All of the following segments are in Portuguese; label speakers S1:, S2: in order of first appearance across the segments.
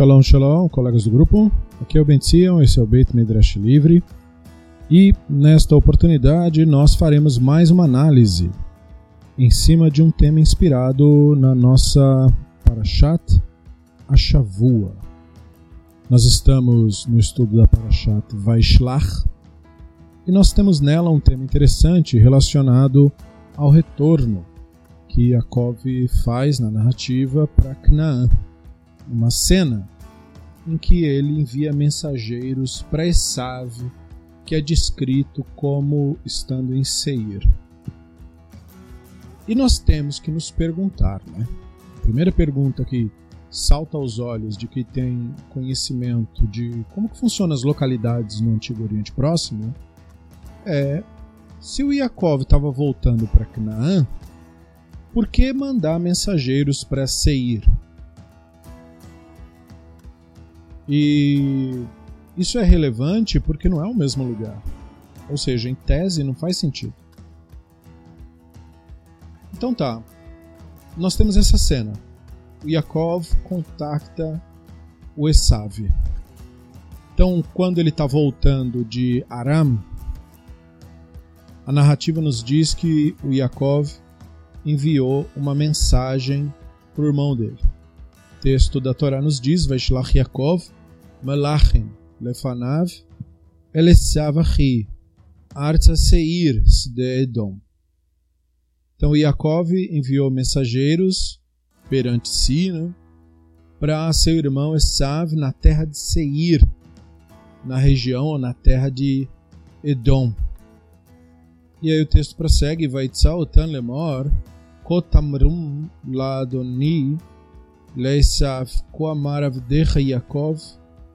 S1: Shalom, shalom, colegas do grupo. Aqui é o Ben esse é o Beit Midrash Livre. E nesta oportunidade nós faremos mais uma análise em cima de um tema inspirado na nossa Parashat Ashavua. Nós estamos no estudo da Parashat Vaishlach e nós temos nela um tema interessante relacionado ao retorno que Yaakov faz na narrativa para Canaã uma cena em que ele envia mensageiros para Esav, que é descrito como estando em Seir. E nós temos que nos perguntar, né? A primeira pergunta que salta aos olhos de quem tem conhecimento de como que funcionam as localidades no Antigo Oriente Próximo é se o Yaakov estava voltando para Canaã, por que mandar mensageiros para Seir? E isso é relevante porque não é o mesmo lugar. Ou seja, em tese não faz sentido. Então tá. Nós temos essa cena. O Yaakov contacta o Esav. Então, quando ele está voltando de Aram, a narrativa nos diz que o Yaakov enviou uma mensagem para o irmão dele. O texto da Torá nos diz: Vaishlach Yaakov Malachim Lefanav Elesav Achi Arza Seir Sde Edom. Então Yaakov enviou mensageiros perante si né, para seu irmão Esav na terra de Seir, na região ou na terra de Edom. E aí o texto prossegue, vai Otan Lemor, Kotamrum Ladoni, Leisav Koamar Avdecha Yaakov,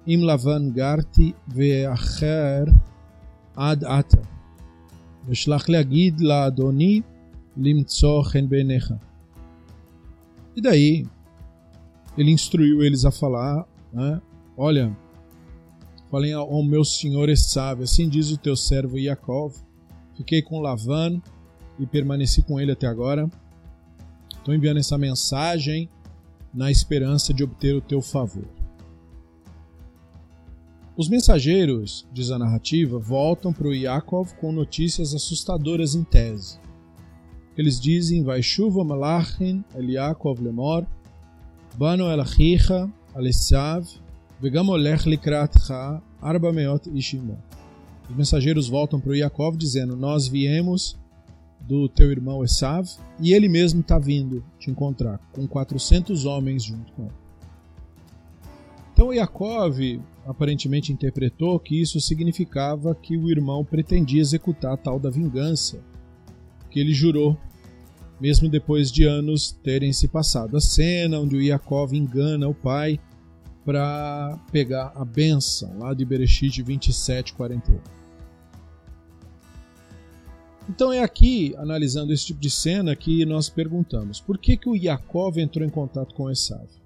S1: עם לבן גרתי ואחר עד עתה. ושלח להגיד לאדוני למצוא חן בעיניך. E daí, ele instruiu eles a falar, né? Olha, falem ao meu senhor Esav, assim diz o teu servo Yaakov, fiquei com Lavan e permaneci com ele até agora. Estou enviando essa mensagem na esperança de obter o teu favor. Os mensageiros, diz a narrativa, voltam para o Yaakov com notícias assustadoras em tese. Eles dizem: Vai chuva malachin el lemor, bano el achicha alesav, vegam olech likratcha arba meot ishimo. Os mensageiros voltam para o Yaakov dizendo: Nós viemos do teu irmão Esav e ele mesmo está vindo te encontrar com 400 homens junto com ele. Então Yaakov aparentemente interpretou que isso significava que o irmão pretendia executar a tal da vingança que ele jurou, mesmo depois de anos terem se passado. A cena onde o Yaakov engana o pai para pegar a benção, lá de Bereshit 27, 41. Então é aqui, analisando esse tipo de cena, que nós perguntamos por que, que o Yaakov entrou em contato com Esav?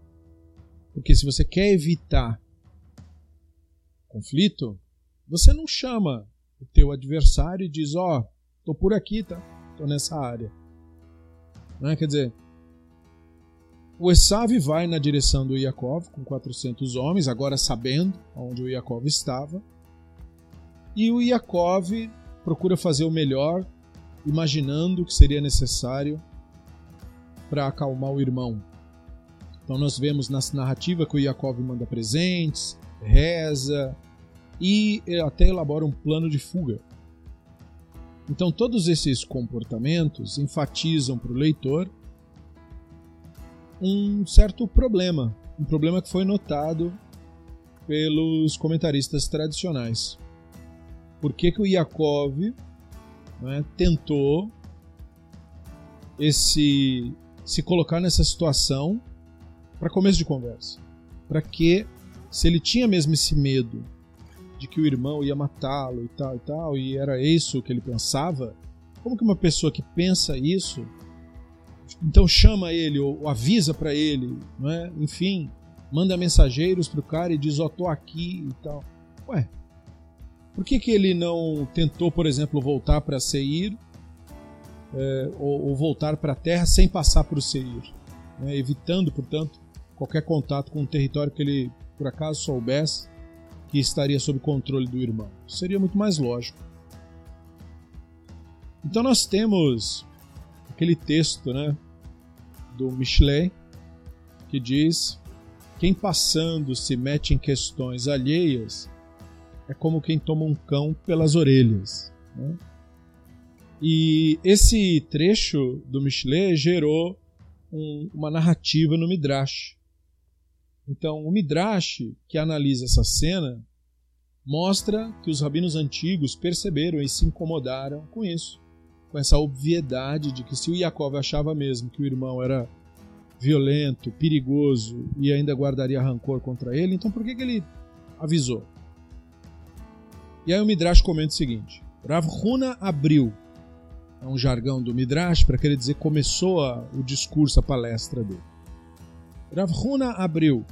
S1: Porque se você quer evitar conflito, você não chama o teu adversário e diz, ó, oh, tô por aqui, tá? Tô nessa área. Né? Quer dizer, o Esav vai na direção do Yaakov com 400 homens, agora sabendo onde o Yaakov estava. E o Yaakov procura fazer o melhor, imaginando que seria necessário para acalmar o irmão. Então nós vemos nessa narrativa que o Yaakov manda presentes, reza e até elabora um plano de fuga. Então, todos esses comportamentos enfatizam para o leitor um certo problema, um problema que foi notado pelos comentaristas tradicionais. Por que, que o Yaakov né, tentou esse se colocar nessa situação para começo de conversa? Para que se ele tinha mesmo esse medo de que o irmão ia matá-lo e tal e tal, e era isso que ele pensava, como que uma pessoa que pensa isso, então chama ele ou, avisa para ele, não é? Enfim, manda mensageiros pro cara e diz: "Ó, oh, tô aqui" e tal. Ué. Por que que ele não tentou, por exemplo, voltar para Seir é, ou, ou, voltar para a terra sem passar por Seir, né? evitando, portanto, qualquer contato com o território que ele por acaso soubesse que estaria sob controle do irmão. Seria muito mais lógico. Então nós temos aquele texto, né, do Michelet, que diz: quem passando se mete em questões alheias é como quem toma um cão pelas orelhas. Né? E esse trecho do Michelet gerou um, uma narrativa no Midrash. Então, o Midrash, que analisa essa cena, mostra que os rabinos antigos perceberam e se incomodaram com isso, com essa obviedade de que se o Yaakov achava mesmo que o irmão era violento, perigoso e ainda guardaria rancor contra ele, então por que, que ele avisou? E aí o Midrash comenta o seguinte: Rav Huna abriu, é um jargão do Midrash para querer dizer começou a, o discurso, a palestra dele. Rav Huna abriu,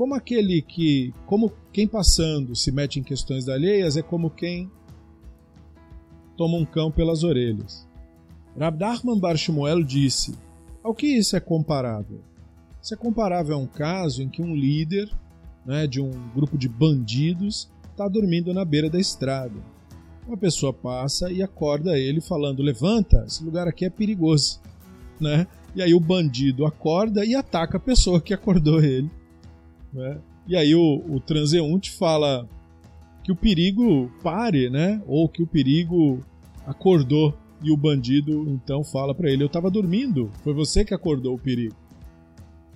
S1: como aquele que, como quem passando se mete em questões alheias, é como quem toma um cão pelas orelhas. Rabdachman Bar Shmuel disse: Ao que isso é comparável? Isso é comparável a um caso em que um líder né, de um grupo de bandidos está dormindo na beira da estrada. Uma pessoa passa e acorda ele falando: Levanta, esse lugar aqui é perigoso. Né? E aí o bandido acorda e ataca a pessoa que acordou ele né? E aí o, o transeunte fala que o perigo pare, né? Ou que o perigo acordou e o bandido então fala para ele: Eu estava dormindo, foi você que acordou o perigo.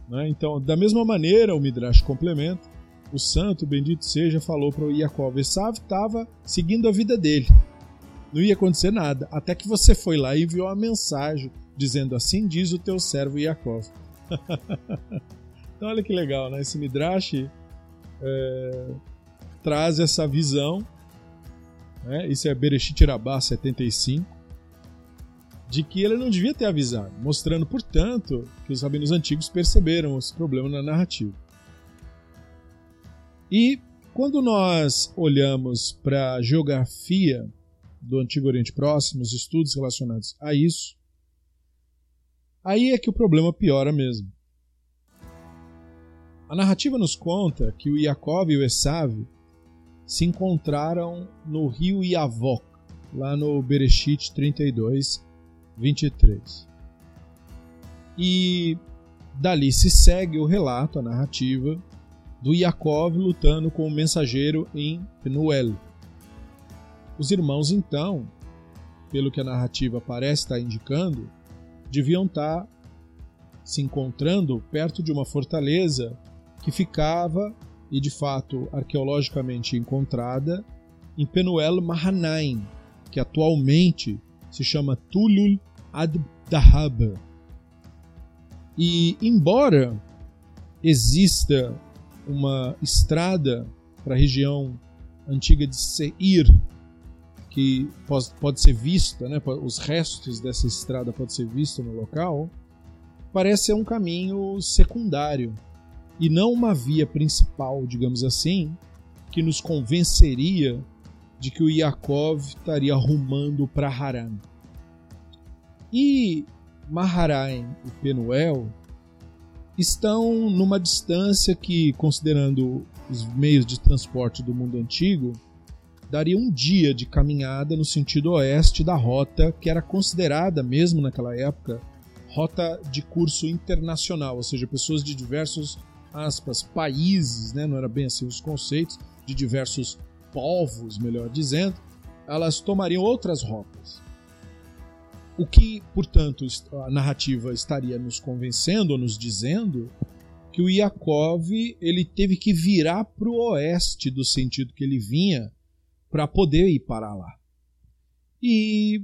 S1: Né? Então, da mesma maneira, o Midrash complementa: o santo, bendito seja, falou para o Yaakov: Esav estava seguindo a vida dele, não ia acontecer nada, até que você foi lá e enviou uma mensagem dizendo: Assim diz o teu servo Yaakov. Então olha que legal, né? Esse Midrash é, traz essa visão, né? isso é Bereshit Rabá 75, de que ele não devia ter avisado, mostrando, portanto, que os rabinos antigos perceberam esse problema na narrativa. E quando nós olhamos para a geografia do Antigo Oriente Próximo, os estudos relacionados a isso, aí é que o problema piora mesmo. A narrativa nos conta que o Yaakov e o Esav se encontraram no rio Yavok, lá no Bereshit 32, 23. E dali se segue o relato, a narrativa, do Yaakov lutando com o mensageiro em Penuel. Os irmãos, então, pelo que a narrativa parece estar indicando, deviam estar se encontrando perto de uma fortaleza que ficava, e de fato arqueologicamente encontrada, em Penuel Mahanaim, que atualmente se chama Tulul ad-Dahab. E embora exista uma estrada para a região antiga de Seir, que pode ser vista, né, os restos dessa estrada podem ser vistos no local, parece ser um caminho secundário e não uma via principal, digamos assim, que nos convenceria de que o Yaakov estaria rumando para Haran. E Maharaim e Penuel estão numa distância que, considerando os meios de transporte do mundo antigo, daria um dia de caminhada no sentido oeste da rota que era considerada, mesmo naquela época, rota de curso internacional, ou seja, pessoas de diversos aspas, países, né, não era bem assim os conceitos, de diversos povos, melhor dizendo, elas tomariam outras rotas. O que, portanto, a narrativa estaria nos convencendo ou nos dizendo que o Yaakov ele teve que virar para o oeste do sentido que ele vinha para poder ir para lá. E,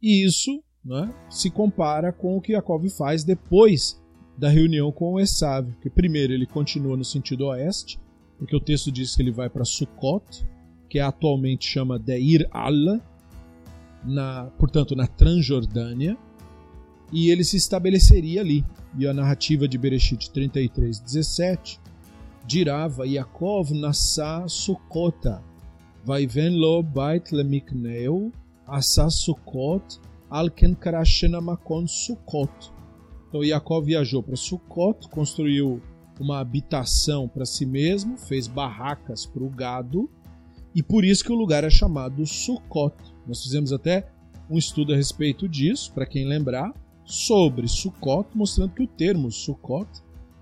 S1: e isso né, se compara com o que Yaakov faz depois da reunião com o Esav, que primeiro ele continua no sentido oeste, porque o texto diz que ele vai para Sukkot, que atualmente chama Deir Allah, na, portanto na Transjordânia, e ele se estabeleceria ali. E a narrativa de Bereshit 33, 17 dirava Yaakov nasa Sukkota, vaiven lo bait lemikneu, asa Sukkot, alken karashena makon Sukkot. Então Yaakov viajou para Sukkot, construiu uma habitação para si mesmo, fez barracas para o gado, e por isso que o lugar é chamado Sukkot. Nós fizemos até um estudo a respeito disso, para quem lembrar, sobre Sukkot, mostrando que o termo Sukkot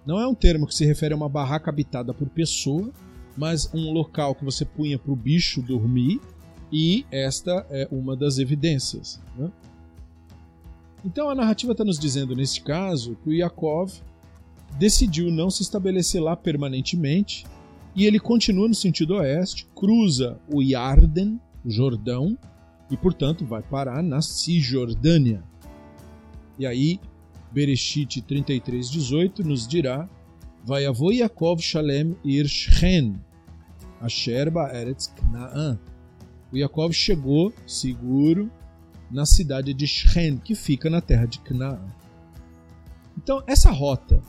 S1: não é um termo que se refere a uma barraca habitada por pessoa, mas um local que você punha para o bicho dormir, e esta é uma das evidências. Né? Então a narrativa está nos dizendo, neste caso, que o Yaakov decidiu não se estabelecer lá permanentemente e ele continua no sentido oeste, cruza o Yarden, o Jordão, e portanto vai parar na Cisjordânia. E aí, Bereshit 33:18 nos dirá: Vai avô Yaakov Shalem ir Shen, Asherba Eretz Knaan. O Yaakov chegou seguro na cidade de Shen, que fica na terra de Canaã. Então, essa rota,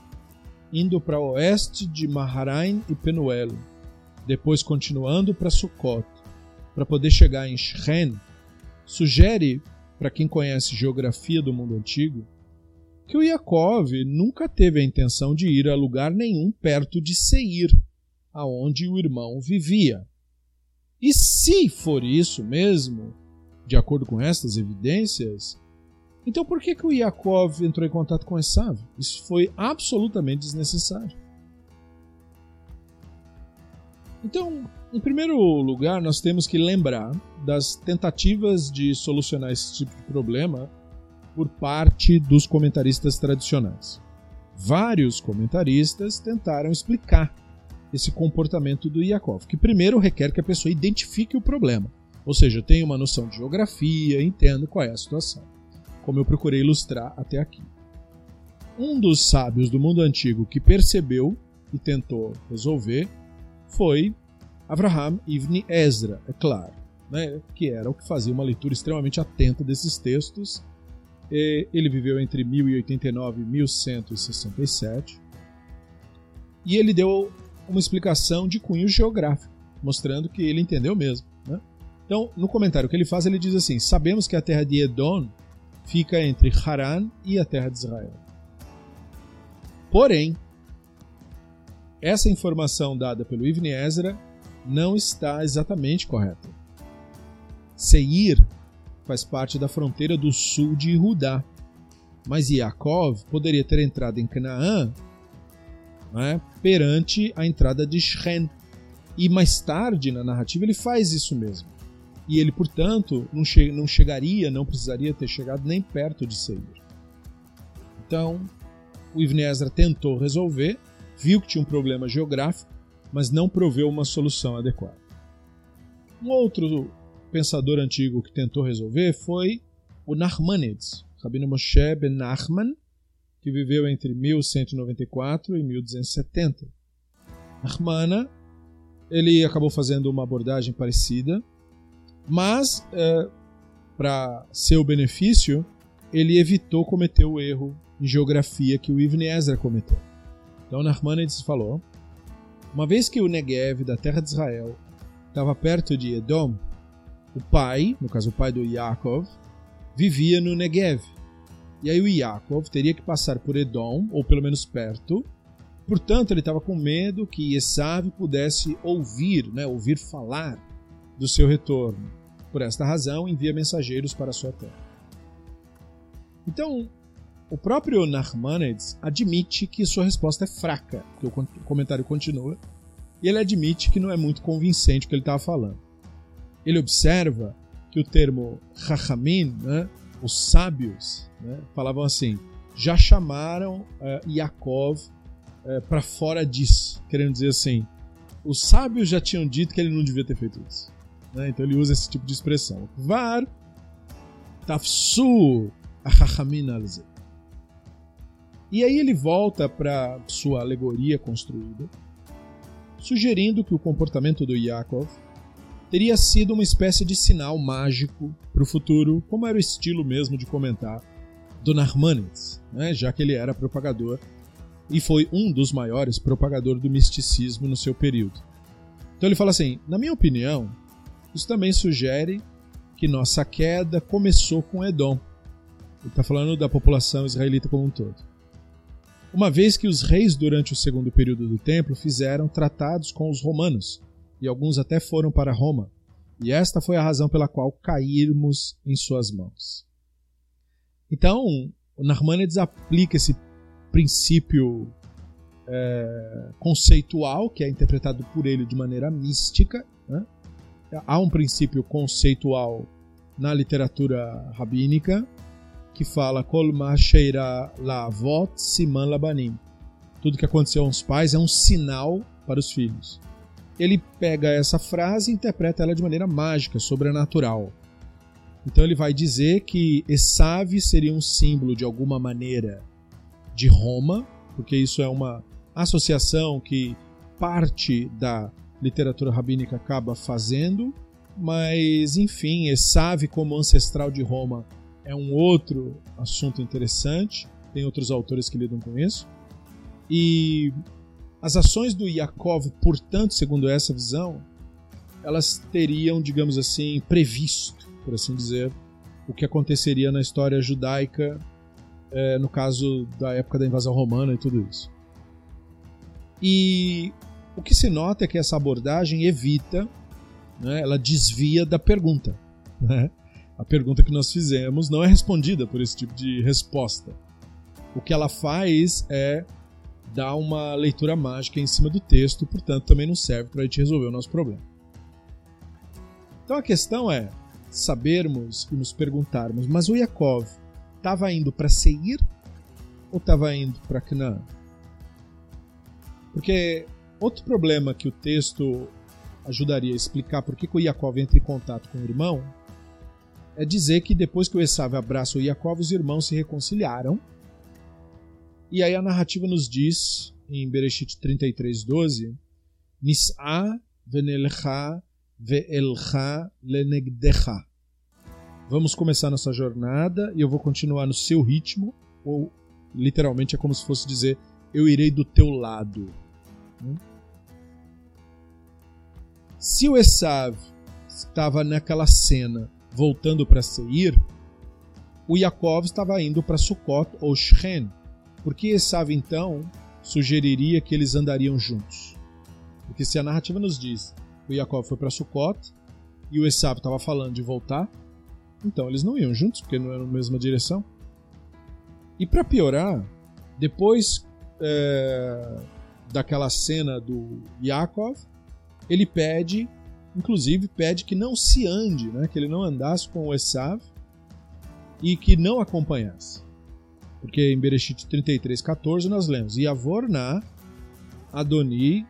S1: indo para o oeste de Maharaim e Penuelo, depois continuando para Sukkot, para poder chegar em Shen, sugere, para quem conhece geografia do mundo antigo, que o Yaakov nunca teve a intenção de ir a lugar nenhum perto de Seir, aonde o irmão vivia. E se for isso mesmo, de acordo com estas evidências, então por que, que o Yaakov entrou em contato com Esav? Isso foi absolutamente desnecessário. Então, em primeiro lugar, nós temos que lembrar das tentativas de solucionar esse tipo de problema por parte dos comentaristas tradicionais. Vários comentaristas tentaram explicar esse comportamento do Yaakov, que primeiro requer que a pessoa identifique o problema. Ou seja, tenho uma noção de geografia, entendo qual é a situação, como eu procurei ilustrar até aqui. Um dos sábios do mundo antigo que percebeu e tentou resolver foi Abraham Ibn Ezra, é claro, né, que era o que fazia uma leitura extremamente atenta desses textos. ele viveu entre 1089 e 1167 e ele deu uma explicação de cunho geográfico, mostrando que ele entendeu mesmo. Então, no comentário que ele faz, ele diz assim: Sabemos que a terra de Edom fica entre Haran e a terra de Israel. Porém, essa informação dada pelo Ibn Ezra não está exatamente correta. Seir faz parte da fronteira do sul de Judá, mas Yaakov poderia ter entrado em Canaã né, perante a entrada de Shen. E mais tarde na narrativa ele faz isso mesmo e ele, portanto, não, che não chegaria, não precisaria ter chegado nem perto de Seir. Então, o Ibn Ezra tentou resolver, viu que tinha um problema geográfico, mas não proveu uma solução adequada. Um outro pensador antigo que tentou resolver foi o Nachmanides, Rabino Moshe ben Nachman, que viveu entre 1194 e 1270. Nachmana, ele acabou fazendo uma abordagem parecida, mas, é, para seu benefício, ele evitou cometer o erro em geografia que o Ibn Ezra cometeu. Então, Narmanides falou: uma vez que o Negev da terra de Israel estava perto de Edom, o pai, no caso o pai do Yaakov, vivia no Negev. E aí o Yaakov teria que passar por Edom, ou pelo menos perto. Portanto, ele estava com medo que Esav pudesse ouvir, né, ouvir falar do seu retorno. Por esta razão, envia mensageiros para sua terra. Então, o próprio Nachmanides admite que sua resposta é fraca, porque o comentário continua, e ele admite que não é muito convincente o que ele estava falando. Ele observa que o termo Chachamim, né, os sábios, né, falavam assim, já chamaram uh, Yaakov uh, para fora disso, querendo dizer assim, os sábios já tinham dito que ele não devia ter feito isso. Né? Então ele usa esse tipo de expressão. Var tafsu achachamin alze. E aí ele volta para sua alegoria construída, sugerindo que o comportamento do Yaakov teria sido uma espécie de sinal mágico para o futuro, como era o estilo mesmo de comentar do Narmanides, né? já que ele era propagador e foi um dos maiores propagadores do misticismo no seu período. Então ele fala assim: na minha opinião, isso também sugere que nossa queda começou com Edom. Ele está falando da população israelita como um todo. uma vez que os reis durante o segundo período do templo fizeram tratados com os romanos, e alguns até foram para Roma, e esta foi a razão pela qual caímos em suas mãos. Então, o Narmanides aplica esse princípio é, conceitual, que é interpretado por ele de maneira mística. Né? Há um princípio conceitual na literatura rabínica que fala Kol sheira lavot siman labanim. Tudo que aconteceu aos pais é um sinal para os filhos. Ele pega essa frase e interpreta ela de maneira mágica, sobrenatural. Então ele vai dizer que Essave seria um símbolo de alguma maneira de Roma, porque isso é uma associação que parte da literatura rabínica acaba fazendo, mas enfim, Essave como ancestral de Roma é um outro assunto interessante, tem outros autores que lidam com isso. E as ações do Yaakov, portanto, segundo essa visão, elas teriam, digamos assim, previsto por assim dizer, o que aconteceria na história judaica é, no caso da época da invasão romana e tudo isso. E o que se nota é que essa abordagem evita, né, ela desvia da pergunta. Né? A pergunta que nós fizemos não é respondida por esse tipo de resposta. O que ela faz é dar uma leitura mágica em cima do texto, portanto também não serve para a gente resolver o nosso problema. Então a questão é: sabermos e nos perguntarmos, mas o Yaakov estava indo para Seir ou estava indo para Canaã? Porque outro problema que o texto ajudaria a explicar por que, o Yaakov entra em contato com o irmão é dizer que depois que o Esav abraça o Yaakov, os irmãos se reconciliaram. E aí a narrativa nos diz, em Bereshit 33:12, Nis'a venelcha ve'elcha lenegdecha. Vamos começar nossa jornada e eu vou continuar no seu ritmo, ou literalmente é como se fosse dizer: Eu irei do teu lado. Se o Esav estava naquela cena voltando para Seir, o Yaakov estava indo para Sukkot ou Shen, porque Esav então sugeriria que eles andariam juntos. Porque se a narrativa nos diz o Yaakov foi para Sukkot e o Esav estava falando de voltar, então eles não iam juntos, porque não eram na mesma direção. E para piorar, depois é, daquela cena do Yakov, ele pede, inclusive pede que não se ande, né? que ele não andasse com o Esav e que não acompanhasse. Porque em Bereshit 33, 14 nós lemos: Yavorna Adoni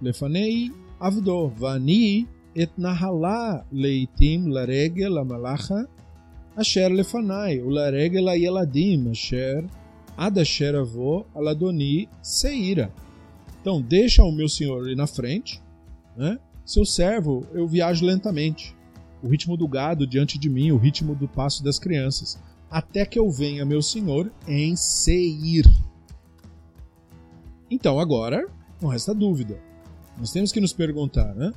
S1: Lefanei Avdo Vani et Nahalá Leitim Laregel Amalacha Asher Lefanai Ularegel Yeladim Asher Adasher Avô Aladoni Seira. Então, deixa o meu senhor ir na frente, né? Seu servo, eu viajo lentamente. O ritmo do gado diante de mim, o ritmo do passo das crianças, até que eu venha meu senhor em Seir. Então, agora, não resta dúvida. Nós temos que nos perguntar, né?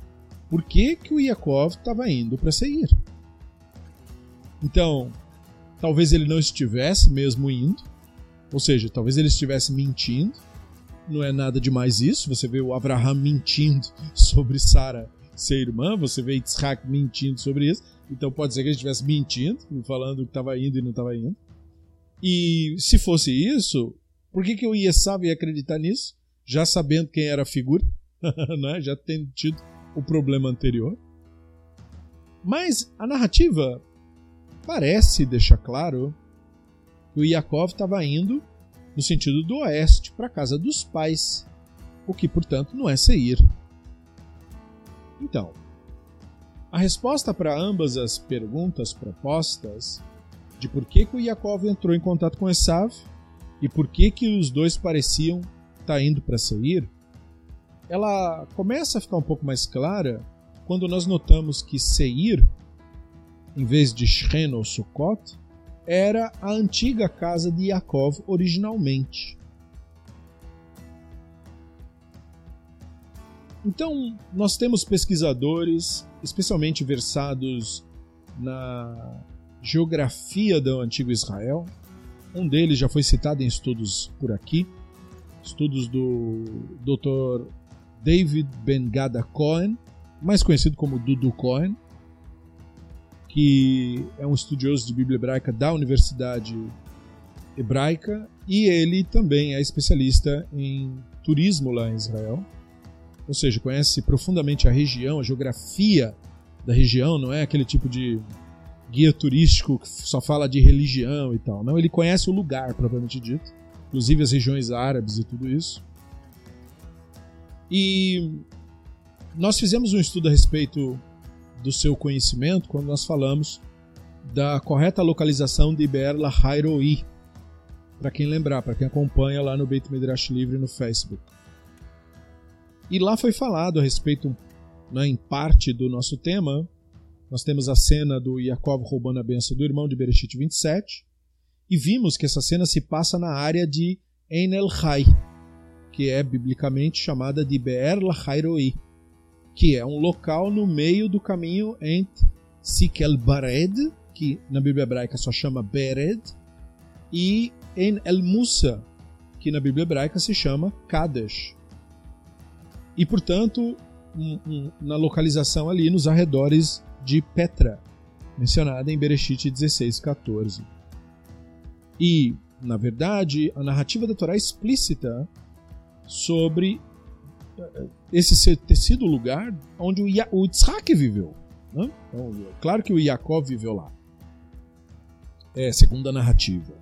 S1: por que, que o Yakov estava indo para Seir. Então, talvez ele não estivesse mesmo indo, ou seja, talvez ele estivesse mentindo. Não é nada demais isso. Você vê o Abraham mentindo sobre Sara ser irmã, você vê Isaac mentindo sobre isso. Então pode ser que ele estivesse mentindo, falando que estava indo e não estava indo. E se fosse isso, por que, que eu ia saber acreditar nisso? Já sabendo quem era a figura, né? já tendo tido o problema anterior. Mas a narrativa parece deixar claro que o Yakov estava indo no sentido do oeste para a casa dos pais, o que, portanto, não é Seir. Então, a resposta para ambas as perguntas propostas de por que, que o Yakov entrou em contato com Esav e por que, que os dois pareciam estar tá indo para Seir ela começa a ficar um pouco mais clara quando nós notamos que Seir, em vez de Shen ou Sukkot, era a antiga casa de Yaakov originalmente. Então, nós temos pesquisadores, especialmente versados na geografia do antigo Israel. Um deles já foi citado em estudos por aqui, estudos do Dr. David Ben Gada Cohen, mais conhecido como Dudu Cohen, que é um estudioso de Bíblia hebraica da Universidade Hebraica e ele também é especialista em turismo lá em Israel. Ou seja, conhece profundamente a região, a geografia da região, não é aquele tipo de guia turístico que só fala de religião e tal. Não, ele conhece o lugar, propriamente dito, inclusive as regiões árabes e tudo isso. E nós fizemos um estudo a respeito do seu conhecimento quando nós falamos da correta localização de Iber Lahairoi. Para quem lembrar, para quem acompanha lá no Beit Midrash Livre no Facebook. E lá foi falado a respeito, né, em parte do nosso tema, nós temos a cena do Yaakov roubando a benção do irmão de Bereshit 27, e vimos que essa cena se passa na área de En El Hai, que é biblicamente chamada de Be'er Lahairoi, que é um local no meio do caminho entre Sikel Bared, que na Bíblia hebraica só chama Bered, e En El Musa, que na Bíblia hebraica se chama Kadesh. E portanto, um, um, na localização ali nos arredores de Petra, mencionada em Bereshit 16:14. E, na verdade, a narrativa da Torá é explícita sobre esse ter sido o lugar onde o, o Yitzhak viveu. Né? Então, claro que o Yaakov viveu lá. É, segundo a narrativa.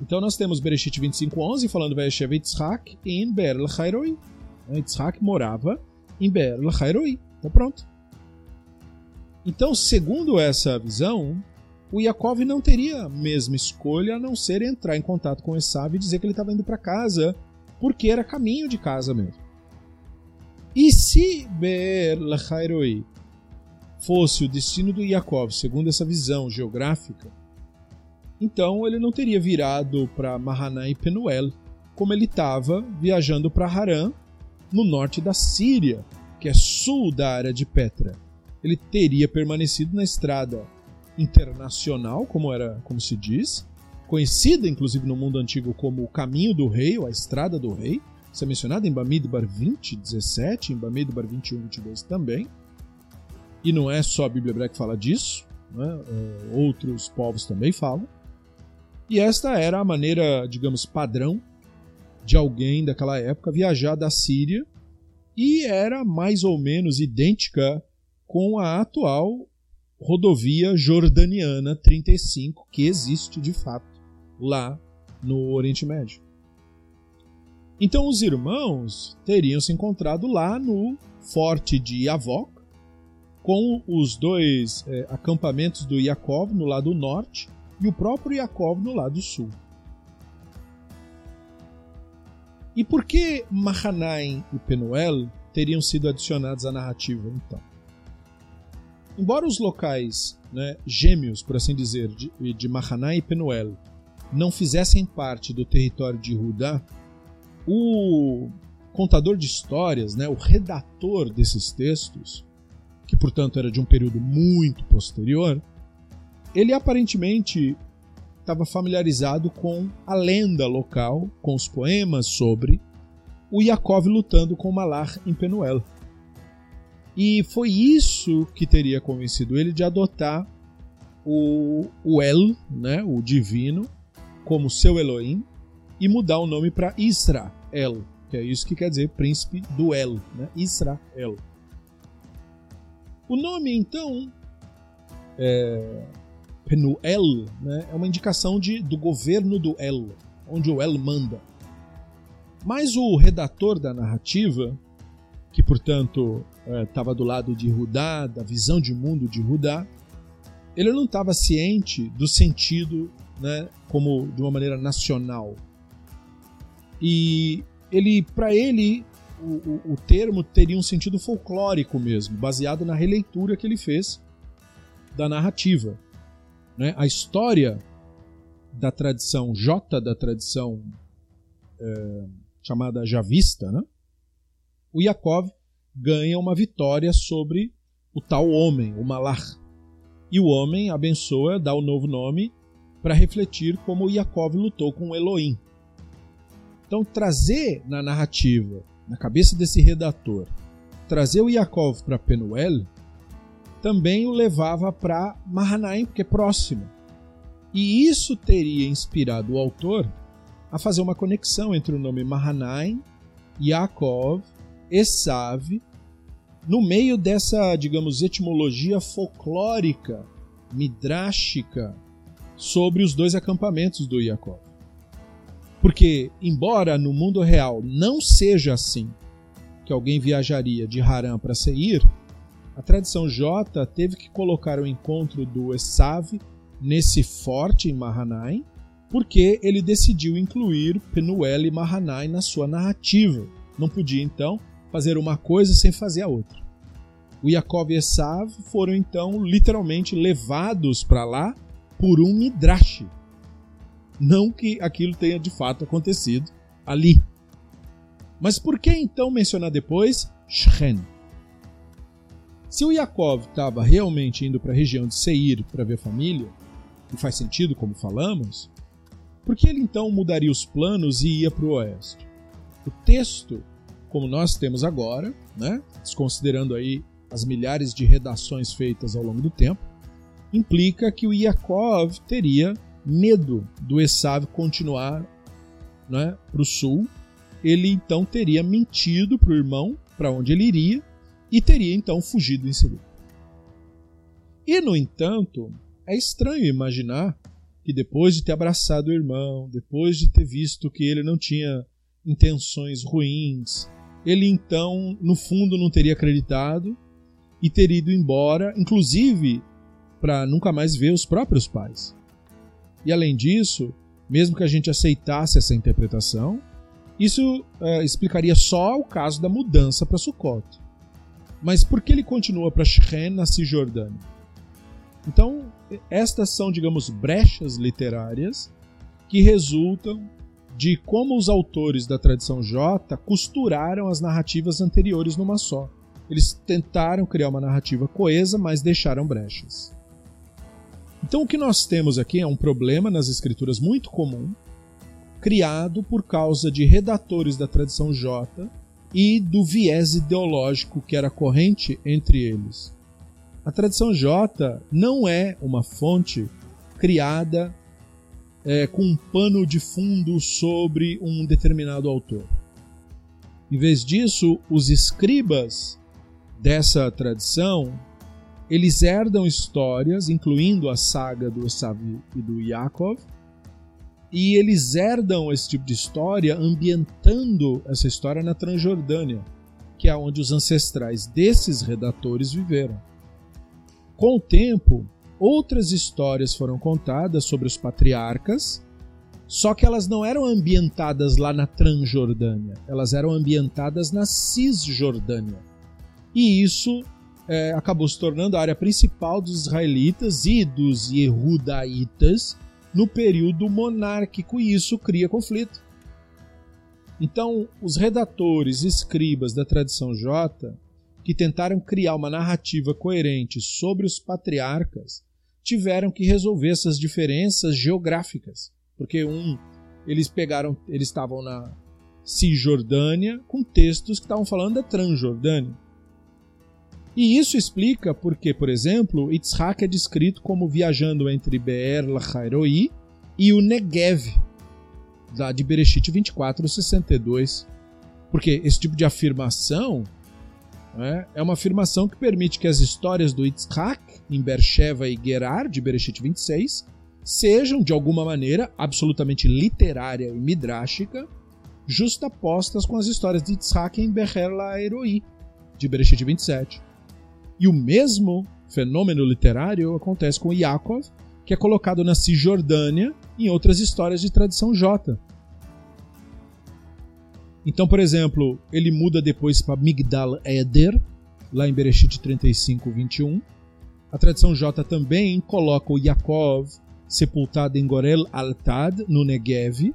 S1: Então nós temos Bereshit 25.11 falando Vaeshev Yitzhak em Ber Lachairoi. Yitzhak morava em Ber Lachairoi. Então pronto. Então, segundo essa visão, o Yaakov não teria a mesma escolha a não ser entrar em contato com Esav e dizer que ele estava indo para casa, porque era caminho de casa mesmo. E se Be'er fosse o destino do Yaakov, segundo essa visão geográfica, então ele não teria virado para Mahaná e Penuel, como ele estava viajando para Harã, no norte da Síria, que é sul da área de Petra ele teria permanecido na estrada internacional, como era, como se diz, conhecida inclusive no mundo antigo como o caminho do rei ou a estrada do rei. É mencionado em Bamidbar 20, 17, em Bamidbar 21, 22 também. E não é só a Bíblia hebraica que fala disso, né? É, outros povos também falam. E esta era a maneira, digamos, padrão de alguém daquela época viajar da Síria e era mais ou menos idêntica com a atual rodovia jordaniana 35, que existe de fato lá no Oriente Médio. Então os irmãos teriam se encontrado lá no forte de Yavok, com os dois é, acampamentos do Yaakov no lado norte e o próprio Yaakov no lado sul. E por que Mahanaim e Penuel teriam sido adicionados à narrativa então? Embora os locais né, gêmeos, por assim dizer, de, de Mahaná e Penuel não fizessem parte do território de Judá, o contador de histórias, né, o redator desses textos, que portanto era de um período muito posterior, ele aparentemente estava familiarizado com a lenda local, com os poemas sobre o Yaakov lutando com Malar em Penuel. E foi isso que teria convencido ele de adotar o, o El, né, o divino, como seu Elohim e mudar o nome para Israel, que é isso que quer dizer príncipe do El, né, Israel. O nome, então, é, Penuel, né, é uma indicação de, do governo do El, onde o El manda. Mas o redator da narrativa, que portanto estava é, do lado de Rudá, da visão de mundo de Rudá, ele não estava ciente do sentido, né, como de uma maneira nacional. E ele, para ele, o, o, o, termo teria um sentido folclórico mesmo, baseado na releitura que ele fez da narrativa. Né? A história da tradição J, da tradição é, chamada javista, né? o Yaakov ganha uma vitória sobre o tal homem, o Malar. E o homem abençoa, dá o novo nome para refletir como Yaakov lutou com Elohim. Então, trazer na narrativa, na cabeça desse redator, trazer o Yaakov para Penuel, também o levava para Mahanaim, porque é próximo. E isso teria inspirado o autor a fazer uma conexão entre o nome Mahanaim, Yaakov, Esav, no meio dessa, digamos, etimologia folclórica, midrástica, sobre os dois acampamentos do Yaakov. Porque, embora no mundo real não seja assim, que alguém viajaria de Harã para Seir, a tradição J teve que colocar o encontro do Esav nesse forte em Mahanaim, porque ele decidiu incluir Penuel e Mahanaim na sua narrativa. Não podia, então, fazer uma coisa sem fazer a outra. O Yaakov e Esav foram, então, literalmente levados para lá por um Midrash. Não que aquilo tenha de fato acontecido ali. Mas por que então mencionar depois Shen? Se o Yaakov estava realmente indo para a região de Seir para ver família, e faz sentido como falamos, por que ele então mudaria os planos e ia para o oeste? O texto, como nós temos agora, né, desconsiderando aí as milhares de redações feitas ao longo do tempo, implica que o Yaakov teria medo do Esav continuar né, para o sul. Ele então teria mentido para o irmão para onde ele iria e teria então fugido em seguida. E, no entanto, é estranho imaginar que depois de ter abraçado o irmão, depois de ter visto que ele não tinha intenções ruins, ele então, no fundo, não teria acreditado e teria ido embora, inclusive para nunca mais ver os próprios pais. E além disso, mesmo que a gente aceitasse essa interpretação, isso é, explicaria só o caso da mudança para Sukkot. Mas por que ele continua para Shechem, na Cisjordânia? Então, estas são, digamos, brechas literárias que resultam de como os autores da tradição J costuraram as narrativas anteriores numa só. Eles tentaram criar uma narrativa coesa, mas deixaram brechas. Então, o que nós temos aqui é um problema nas escrituras muito comum, criado por causa de redatores da tradição J e do viés ideológico que era corrente entre eles. A tradição J não é uma fonte criada é, com um pano de fundo sobre um determinado autor. Em vez disso, os escribas dessa tradição eles herdam histórias, incluindo a saga do Esav e do Yaakov, e eles herdam esse tipo de história ambientando essa história na Transjordânia, que é onde os ancestrais desses redatores viveram. Com o tempo, outras histórias foram contadas sobre os patriarcas, só que elas não eram ambientadas lá na Transjordânia, elas eram ambientadas na Cisjordânia. E isso é, acabou se tornando a área principal dos israelitas e dos Yehudaitas no período monárquico, e isso cria conflito. Então, os redatores, escribas da tradição J que tentaram criar uma narrativa coerente sobre os patriarcas tiveram que resolver essas diferenças geográficas, porque um eles pegaram, eles estavam na Cisjordânia com textos que estavam falando da Transjordânia. E isso explica porque, por exemplo, Yitzhak é descrito como viajando entre Be'er Lachairoi e o Negev, lá de Bereshit 24:62. Porque esse tipo de afirmação né, é uma afirmação que permite que as histórias do Yitzhak em Beersheba e Gerar, de Bereshit 26, sejam, de alguma maneira, absolutamente literária e midrástica, justapostas com as histórias de Yitzhak em Becher Laeroi, de Bereshit 27. E o mesmo fenômeno literário acontece com Yaakov, que é colocado na Cisjordânia em outras histórias de tradição J. Então, por exemplo, ele muda depois para Migdal Eder, lá em Bereshit 35, 21. A tradição J também coloca o Yaakov sepultado em Gorel Altad, no Negev.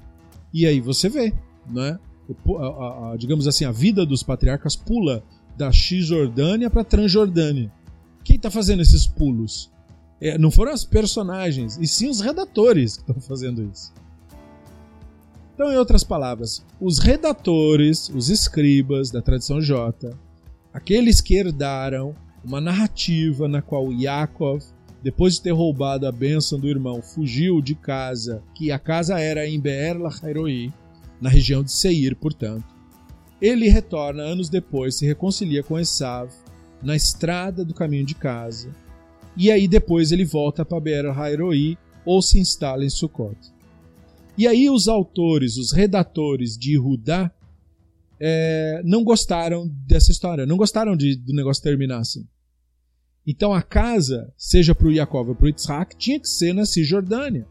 S1: E aí você vê, né? A, a, a, digamos assim, a vida dos patriarcas pula da Cisjordânia para Transjordânia. Quem está fazendo esses pulos? É, não foram as personagens, e sim os redatores que estão fazendo isso. Então, em outras palavras, os redatores, os escribas da tradição J, aqueles que herdaram uma narrativa na qual Yaakov, depois de ter roubado a bênção do irmão, fugiu de casa, que a casa era em Beer Lahairoi, na região de Seir, portanto. Ele retorna anos depois, se reconcilia com Esav na estrada do caminho de casa, e aí depois ele volta para Beer Lahairoi ou se instala em Sukkot. E aí os autores, os redatores de Rudá, é, não gostaram dessa história, não gostaram de, do negócio terminar assim. Então a casa, seja para o Yaakov ou para o Yitzhak, tinha que ser na Cisjordânia,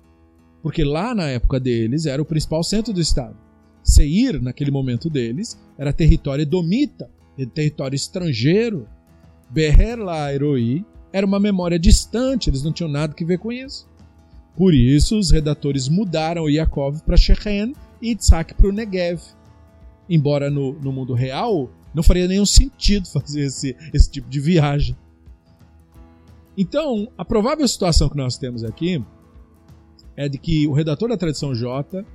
S1: porque lá na época deles era o principal centro do estado. Seir, naquele momento deles, era território edomita, território estrangeiro. Beher la Eroi era uma memória distante, eles não tinham nada que ver com isso. Por isso, os redatores mudaram Yaakov para Shechem e Yitzhak para o Negev. Embora no, no mundo real não faria nenhum sentido fazer esse, esse tipo de viagem. Então, a provável situação que nós temos aqui é de que o redator da tradição J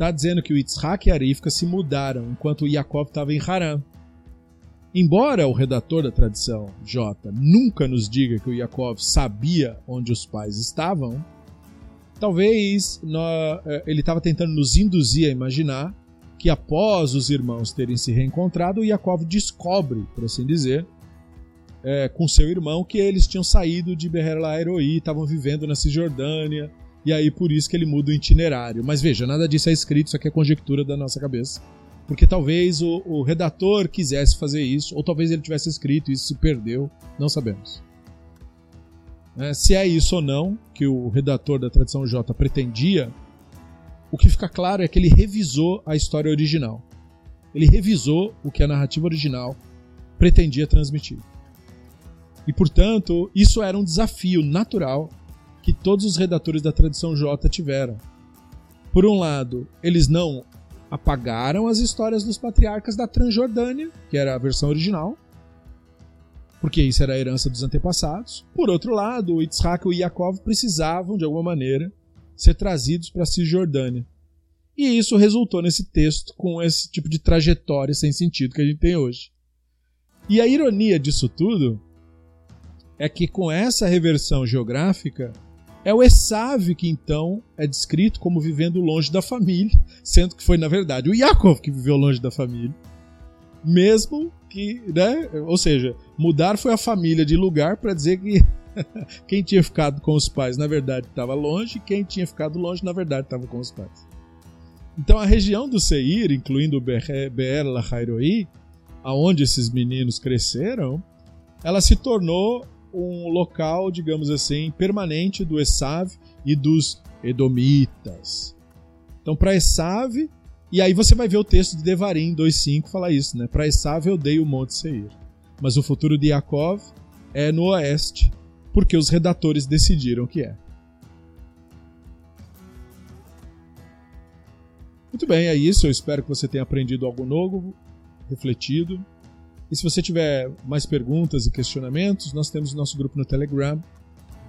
S1: está dizendo que o Yitzhak e a Arifka se mudaram enquanto Yaakov estava em Haran. Embora o redator da tradição J nunca nos diga que o Yaakov sabia onde os pais estavam, Talvez é, ele estava tentando nos induzir a imaginar que após os irmãos terem se reencontrado, Yaakov descobre, por assim dizer, é, com seu irmão que eles tinham saído de Beher Laeroi, estavam vivendo na Cisjordânia, e aí por isso que ele muda o itinerário. Mas veja, nada disso é escrito, isso aqui é conjectura da nossa cabeça. Porque talvez o, o redator quisesse fazer isso, ou talvez ele tivesse escrito e isso se perdeu, não sabemos. Né? Se é isso ou não que o redator da tradição J pretendia, o que fica claro é que ele revisou a história original. Ele revisou o que a narrativa original pretendia transmitir. E, portanto, isso era um desafio natural que todos os redatores da tradição J tiveram. Por um lado, eles não apagaram as histórias dos patriarcas da Transjordânia, que era a versão original, porque isso era a herança dos antepassados. Por outro lado, o Yitzhak e o Yaakov precisavam, de alguma maneira, ser trazidos para a Cisjordânia. E isso resultou nesse texto com esse tipo de trajetória sem sentido que a gente tem hoje. E a ironia disso tudo é que com essa reversão geográfica, é o Esav que então é descrito como vivendo longe da família, sendo que foi na verdade o Yaakov que viveu longe da família mesmo que, né? Ou seja, mudar foi a família de lugar para dizer que quem tinha ficado com os pais, na verdade, estava longe, e quem tinha ficado longe, na verdade, estava com os pais. Então a região do Seir, incluindo Be'er Lahairoi, aonde esses meninos cresceram, ela se tornou um local, digamos assim, permanente do Esav e dos Edomitas. Então, para Esav, e aí você vai ver o texto de Devarim 2.5 falar isso, né? Para Esav eu dei o Monte Seir. Mas o futuro de Yaakov é no oeste, porque os redatores decidiram que é. Muito bem, é isso. Eu espero que você tenha aprendido algo novo, refletido. E se você tiver mais perguntas e questionamentos, nós temos nosso grupo no Telegram,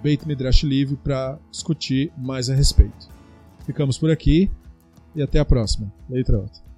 S1: Beit Midrash Livre, para discutir mais a respeito. Ficamos por aqui e até a próxima. Letra outra.